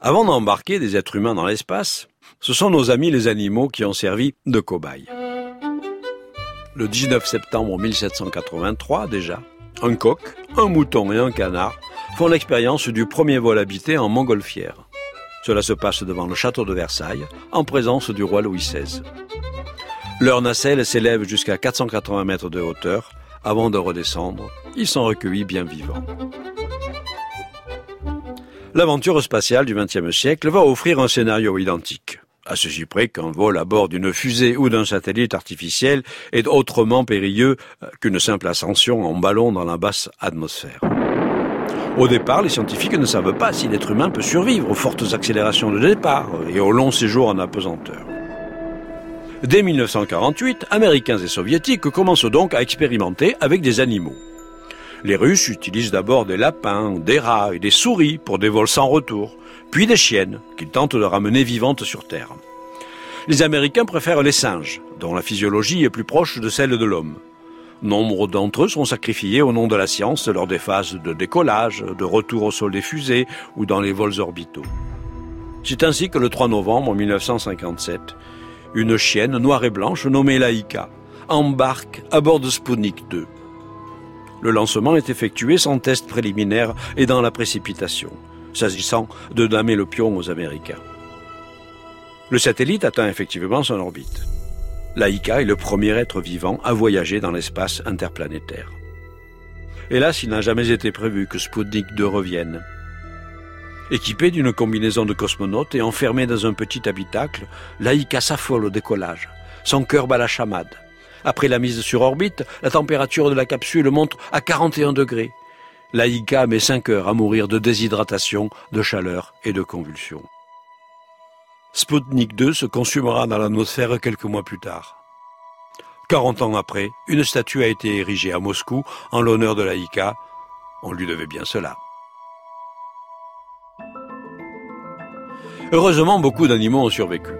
Avant d'embarquer des êtres humains dans l'espace, ce sont nos amis les animaux qui ont servi de cobayes. Le 19 septembre 1783 déjà, un coq, un mouton et un canard font l'expérience du premier vol habité en montgolfière. Cela se passe devant le château de Versailles, en présence du roi Louis XVI. Leur nacelle s'élève jusqu'à 480 mètres de hauteur. Avant de redescendre, ils sont recueillis bien vivants. L'aventure spatiale du XXe siècle va offrir un scénario identique. À ceci près qu'un vol à bord d'une fusée ou d'un satellite artificiel est autrement périlleux qu'une simple ascension en ballon dans la basse atmosphère. Au départ, les scientifiques ne savent pas si l'être humain peut survivre aux fortes accélérations de départ et aux longs séjours en apesanteur. Dès 1948, Américains et Soviétiques commencent donc à expérimenter avec des animaux. Les Russes utilisent d'abord des lapins, des rats et des souris pour des vols sans retour, puis des chiennes qu'ils tentent de ramener vivantes sur Terre. Les Américains préfèrent les singes, dont la physiologie est plus proche de celle de l'homme. Nombre d'entre eux sont sacrifiés au nom de la science lors des phases de décollage, de retour au sol des fusées ou dans les vols orbitaux. C'est ainsi que le 3 novembre 1957, une chienne noire et blanche nommée Laïka embarque à bord de Sputnik 2. Le lancement est effectué sans test préliminaire et dans la précipitation, s'agissant de damer le pion aux Américains. Le satellite atteint effectivement son orbite. Laïka est le premier être vivant à voyager dans l'espace interplanétaire. Hélas, il n'a jamais été prévu que Sputnik 2 revienne. Équipé d'une combinaison de cosmonautes et enfermé dans un petit habitacle, Laïka s'affole au décollage. Son cœur bat la chamade. Après la mise sur orbite, la température de la capsule monte à 41 degrés. Laïka met 5 heures à mourir de déshydratation, de chaleur et de convulsions. Sputnik 2 se consumera dans l'atmosphère quelques mois plus tard. 40 ans après, une statue a été érigée à Moscou en l'honneur de Laïka. On lui devait bien cela. Heureusement, beaucoup d'animaux ont survécu.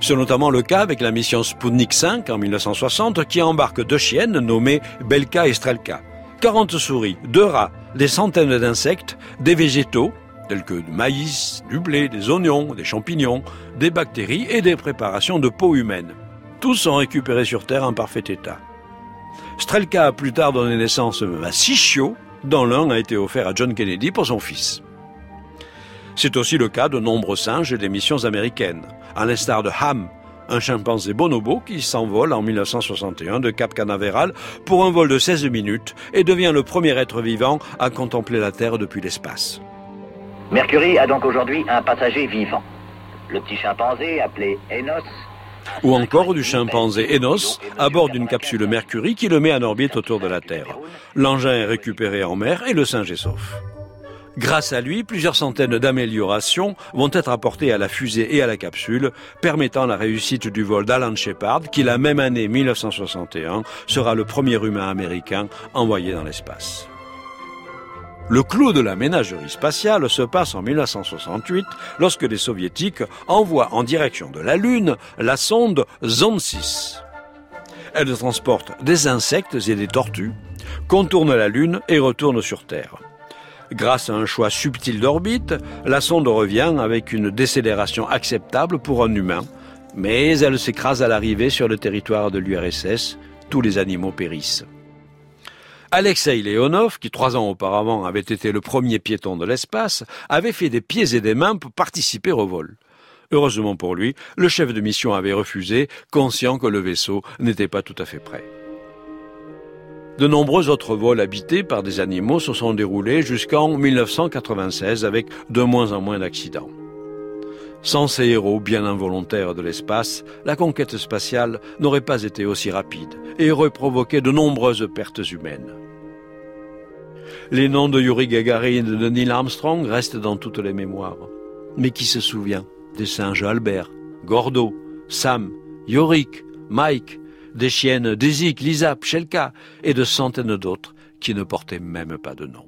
C'est notamment le cas avec la mission Sputnik 5 en 1960 qui embarque deux chiennes nommées Belka et Strelka, 40 souris, deux rats, des centaines d'insectes, des végétaux, tels que du maïs, du blé, des oignons, des champignons, des bactéries et des préparations de peau humaine. Tous sont récupérés sur Terre en parfait état. Strelka a plus tard donné naissance à six chiots, dont l'un a été offert à John Kennedy pour son fils. C'est aussi le cas de nombreux singes des missions américaines, à l'instar de Ham, un chimpanzé bonobo qui s'envole en 1961 de Cap Canaveral pour un vol de 16 minutes et devient le premier être vivant à contempler la Terre depuis l'espace. Mercury a donc aujourd'hui un passager vivant. Le petit chimpanzé appelé Enos. Ou encore du chimpanzé Enos à bord d'une capsule Mercury qui le met en orbite autour de la Terre. L'engin est récupéré en mer et le singe est sauf. Grâce à lui, plusieurs centaines d'améliorations vont être apportées à la fusée et à la capsule, permettant la réussite du vol d'Alan Shepard, qui la même année 1961 sera le premier humain américain envoyé dans l'espace. Le clou de la ménagerie spatiale se passe en 1968 lorsque les soviétiques envoient en direction de la Lune la sonde Zone 6. Elle transporte des insectes et des tortues, contourne la Lune et retourne sur Terre. Grâce à un choix subtil d'orbite, la sonde revient avec une décélération acceptable pour un humain, mais elle s'écrase à l'arrivée sur le territoire de l'URSS. Tous les animaux périssent. Alexei Leonov, qui trois ans auparavant avait été le premier piéton de l'espace, avait fait des pieds et des mains pour participer au vol. Heureusement pour lui, le chef de mission avait refusé, conscient que le vaisseau n'était pas tout à fait prêt. De nombreux autres vols habités par des animaux se sont déroulés jusqu'en 1996 avec de moins en moins d'accidents. Sans ces héros bien involontaires de l'espace, la conquête spatiale n'aurait pas été aussi rapide et aurait provoqué de nombreuses pertes humaines. Les noms de Yuri Gagarin et de Neil Armstrong restent dans toutes les mémoires. Mais qui se souvient des singes Albert, Gordo, Sam, Yorick, Mike, des chiennes Daisy, Lisa, Pshelka et de centaines d'autres qui ne portaient même pas de nom.